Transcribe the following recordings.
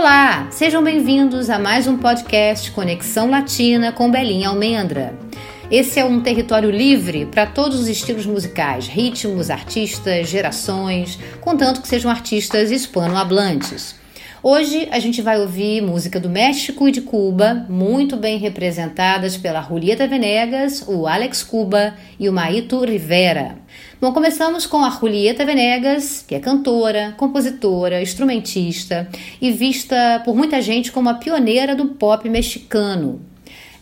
Olá, sejam bem-vindos a mais um podcast Conexão Latina com Belinha Almendra. Esse é um território livre para todos os estilos musicais, ritmos, artistas, gerações, contanto que sejam artistas hispanohablantes. Hoje a gente vai ouvir música do México e de Cuba, muito bem representadas pela Julieta Venegas, o Alex Cuba e o Maito Rivera. Bom, começamos com a Julieta Venegas, que é cantora, compositora, instrumentista e vista por muita gente como a pioneira do pop mexicano.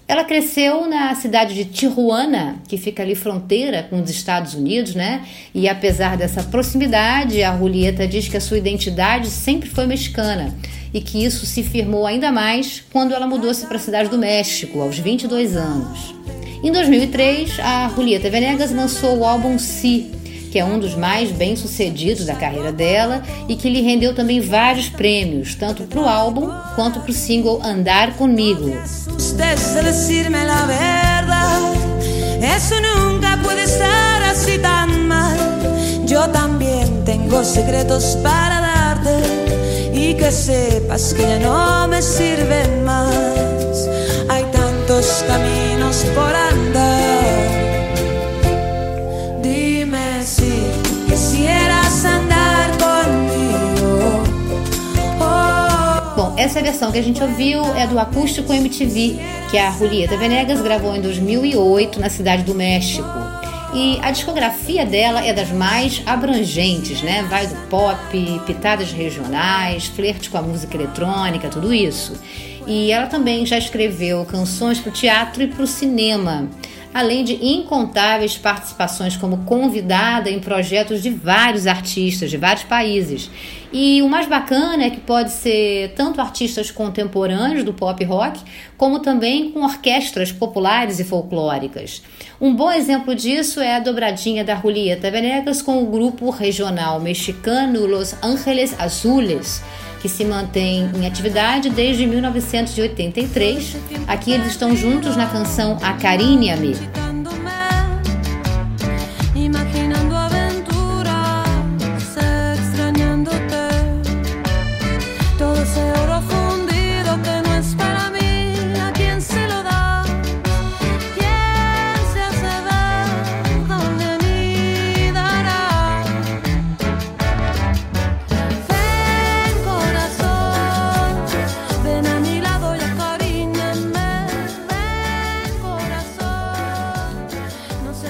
Ela cresceu na cidade de Tijuana, que fica ali fronteira com os Estados Unidos, né? E apesar dessa proximidade, a Julieta diz que a sua identidade sempre foi mexicana e que isso se firmou ainda mais quando ela mudou-se para a cidade do México, aos 22 anos. Em 2003, a Julieta Venegas lançou o álbum Si, que é um dos mais bem-sucedidos da carreira dela e que lhe rendeu também vários prêmios, tanto para o álbum quanto para o single Andar Comigo. Y que sepas que ya no me sirven más. Hay tantos caminos por andar. Essa versão que a gente ouviu é do Acústico MTV, que a Julieta Venegas gravou em 2008 na cidade do México. E a discografia dela é das mais abrangentes, né? Vai do pop, pitadas regionais, flerte com a música eletrônica, tudo isso. E ela também já escreveu canções para o teatro e para o cinema, além de incontáveis participações como convidada em projetos de vários artistas de vários países. E o mais bacana é que pode ser tanto artistas contemporâneos do pop rock, como também com orquestras populares e folclóricas. Um bom exemplo disso é a dobradinha da Julieta Venegas com o grupo regional mexicano Los Ángeles Azules que se mantém em atividade desde 1983. Aqui eles estão juntos na canção Acarinha-me.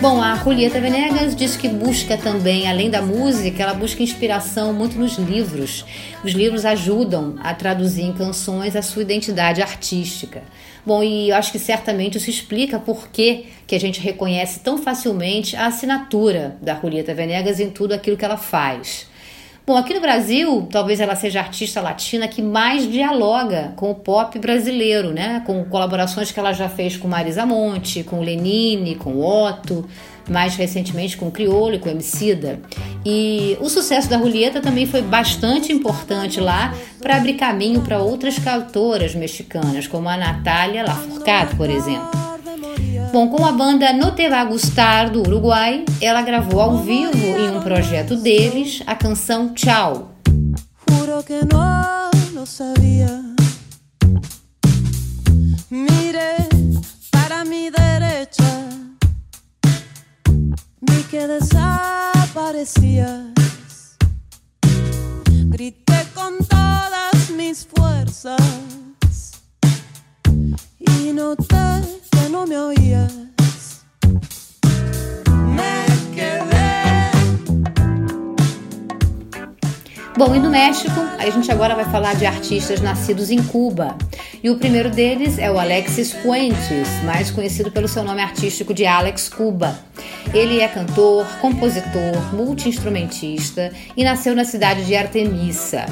Bom, a Julieta Venegas diz que busca também, além da música, ela busca inspiração muito nos livros. Os livros ajudam a traduzir em canções a sua identidade artística. Bom, e eu acho que certamente isso explica por que, que a gente reconhece tão facilmente a assinatura da Julieta Venegas em tudo aquilo que ela faz. Bom, aqui no Brasil, talvez ela seja a artista latina que mais dialoga com o pop brasileiro, né? Com colaborações que ela já fez com Marisa Monte, com Lenine, com Otto, mais recentemente com Criolo e com Emicida. E o sucesso da Julieta também foi bastante importante lá para abrir caminho para outras cantoras mexicanas, como a Natália Lafourcade, por exemplo. Bom, com a banda No Te Va Gustar do Uruguai, ela gravou ao vivo em um projeto deles a canção Tchau. Juro que no lo sabía. Mire para mi derecha. Vi que desaparecías. Grité con todas mis fuerzas. Y no me oías. Me quedé. Bom, e no México, a gente agora vai falar de artistas nascidos em Cuba. E o primeiro deles é o Alexis Puentes, mais conhecido pelo seu nome artístico de Alex Cuba. Ele é cantor, compositor, multiinstrumentista e nasceu na cidade de Artemisa.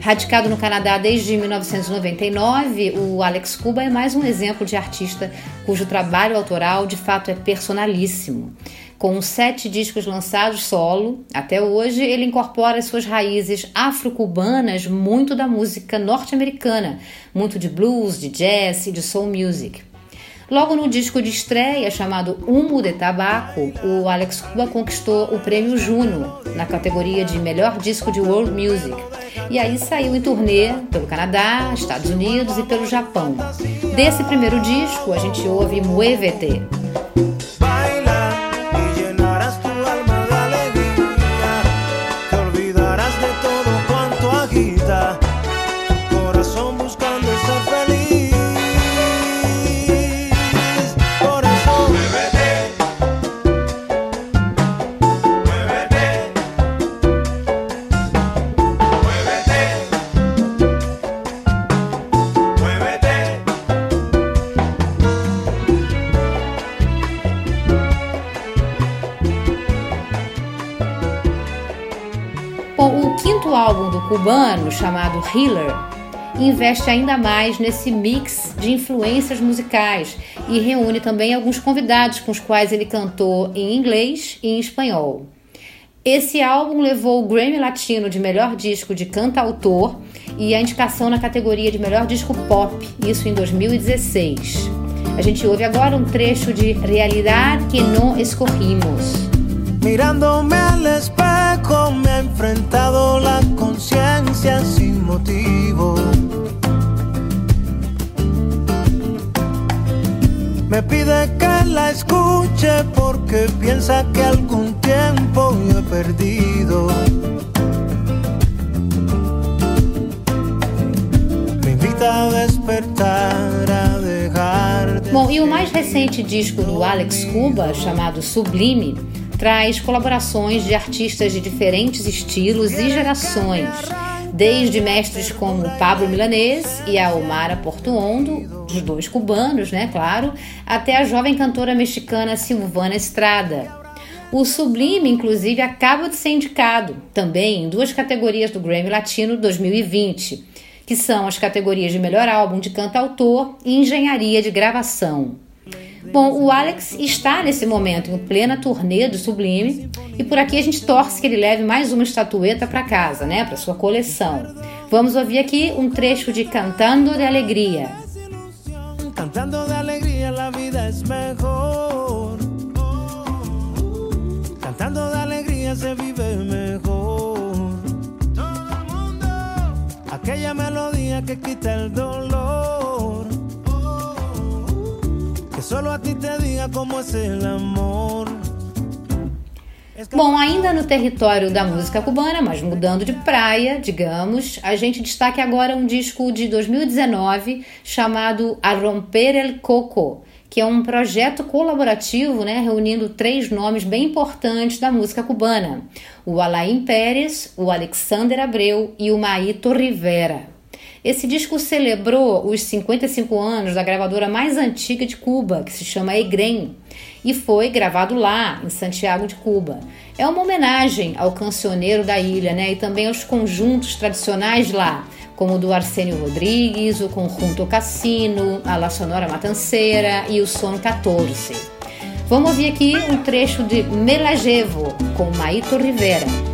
Radicado no Canadá desde 1999, o Alex Cuba é mais um exemplo de artista cujo trabalho autoral de fato é personalíssimo. Com sete discos lançados solo, até hoje ele incorpora suas raízes afro-cubanas muito da música norte-americana, muito de blues, de jazz e de soul music. Logo no disco de estreia, chamado Humo de Tabaco, o Alex Cuba conquistou o prêmio Juno na categoria de melhor disco de world music e aí saiu em turnê pelo Canadá, Estados Unidos e pelo Japão. Desse primeiro disco, a gente ouve Cubano chamado Healer investe ainda mais nesse mix de influências musicais e reúne também alguns convidados com os quais ele cantou em inglês e em espanhol. Esse álbum levou o Grammy Latino de melhor disco de cantautor e a indicação na categoria de melhor disco pop, isso em 2016. A gente ouve agora um trecho de Realidade que não escorrimos. Espejo me ha enfrentado la conciencia sin motivo. Me pide que la escuche porque piensa que algún tiempo yo he perdido. Me invita a despertar, a dejar. De Bom, e o mais recente disco do Alex Cuba, chamado Sublime, traz colaborações de artistas de diferentes estilos e gerações, desde mestres como Pablo Milanês e a Omara Portuondo, os dois cubanos, né, claro, até a jovem cantora mexicana Silvana Estrada. O Sublime, inclusive, acaba de ser indicado também em duas categorias do Grammy Latino 2020, que são as categorias de melhor álbum de cantautor e engenharia de gravação. Bom, o Alex está nesse momento em plena turnê do Sublime e por aqui a gente torce que ele leve mais uma estatueta para casa, né, para sua coleção. Vamos ouvir aqui um trecho de Cantando de Alegria. Cantando de alegria la vida es mejor. Cantando de alegria se vive mejor. Todo mundo. Aquella melodía que quita el dolor. Solo a ti te diga cómo es el amor. Bom, ainda no território da música cubana, mas mudando de praia, digamos, a gente destaca agora um disco de 2019 chamado A Romper el Coco, que é um projeto colaborativo, né, reunindo três nomes bem importantes da música cubana: o Alain Pérez, o Alexander Abreu e o Maito Rivera. Esse disco celebrou os 55 anos da gravadora mais antiga de Cuba, que se chama Egrem, e foi gravado lá, em Santiago de Cuba. É uma homenagem ao cancioneiro da ilha, né, e também aos conjuntos tradicionais lá, como o do Arsenio Rodrigues, o Conjunto Cassino, a La Sonora Matanceira e o Son 14. Vamos ouvir aqui um trecho de Melagevo, com Maito Rivera.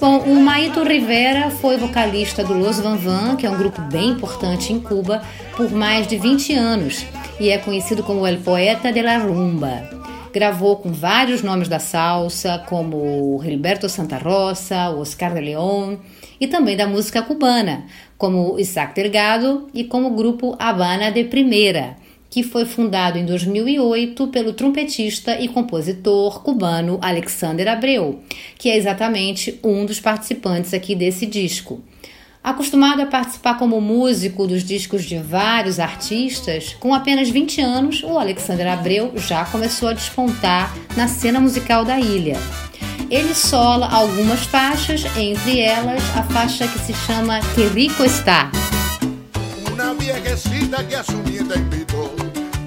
O Maito Rivera foi vocalista do Los Van Van, que é um grupo bem importante em Cuba, por mais de 20 anos e é conhecido como El Poeta de la Rumba. Gravou com vários nomes da salsa, como Gilberto Santa Rosa, Oscar de León, e também da música cubana, como Isaac Delgado e como o grupo Habana de Primeira que foi fundado em 2008 pelo trompetista e compositor cubano Alexander Abreu, que é exatamente um dos participantes aqui desse disco. Acostumado a participar como músico dos discos de vários artistas, com apenas 20 anos, o Alexander Abreu já começou a despontar na cena musical da ilha. Ele sola algumas faixas, entre elas a faixa que se chama Que Rico Está. Viejecita que a su nieta invitó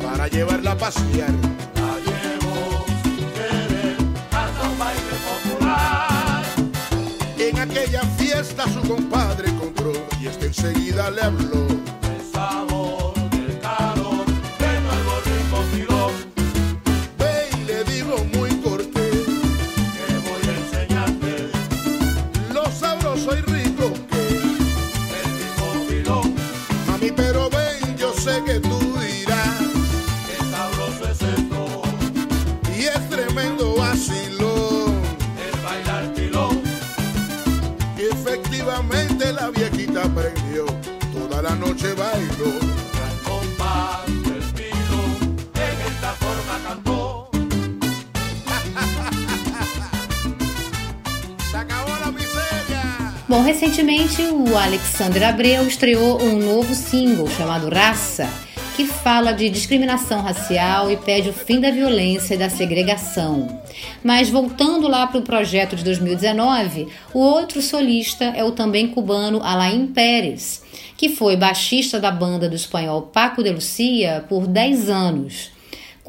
para llevarla a pasear. La llevo sin querer hasta un baile popular. En aquella fiesta su compadre encontró y este enseguida le habló. Noche del en esta forma cantó. Se miseria. Bom, recentemente o Alexandre Abreu estreou um novo single chamado Raça, que fala de discriminação racial e pede o fim da violência e da segregação. Mas voltando lá para o projeto de 2019, o outro solista é o também cubano Alain Pérez, que foi baixista da banda do espanhol Paco de Lucia por 10 anos.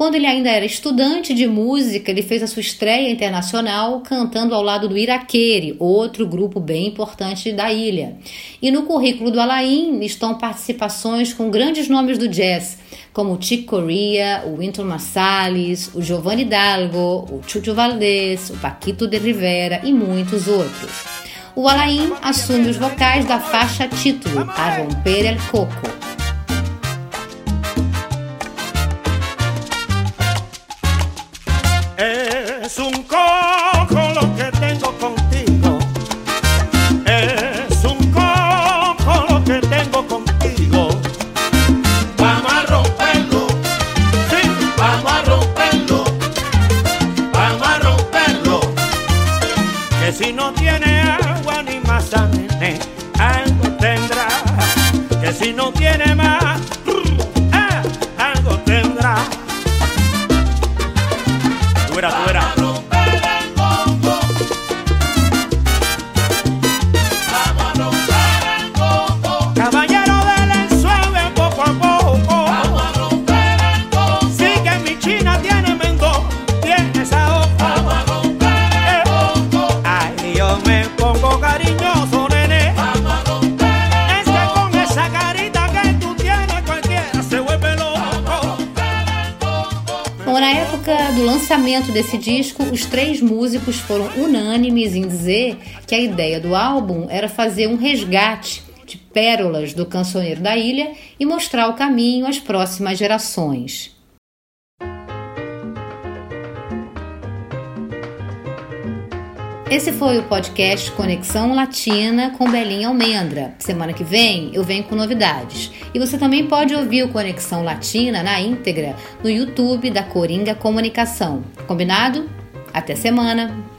Quando ele ainda era estudante de música, ele fez a sua estreia internacional cantando ao lado do Iraquere, outro grupo bem importante da ilha. E no currículo do Alain estão participações com grandes nomes do jazz, como Chick Corea, o Wynton Marsalis, o Giovanni Hidalgo, o Chucho Valdés, o Paquito de Rivera e muitos outros. O Alain assume os vocais da faixa título, A Romper el Coco. Tiene agua ni más sangre, algo tendrá. Que si no tiene más, ah, algo tendrá. Tú eras, tú eras. Lançamento desse disco, os três músicos foram unânimes em dizer que a ideia do álbum era fazer um resgate de pérolas do cancioneiro da ilha e mostrar o caminho às próximas gerações. Esse foi o podcast Conexão Latina com Belinha Almendra. Semana que vem eu venho com novidades. E você também pode ouvir o Conexão Latina na íntegra no YouTube da Coringa Comunicação. Combinado? Até semana!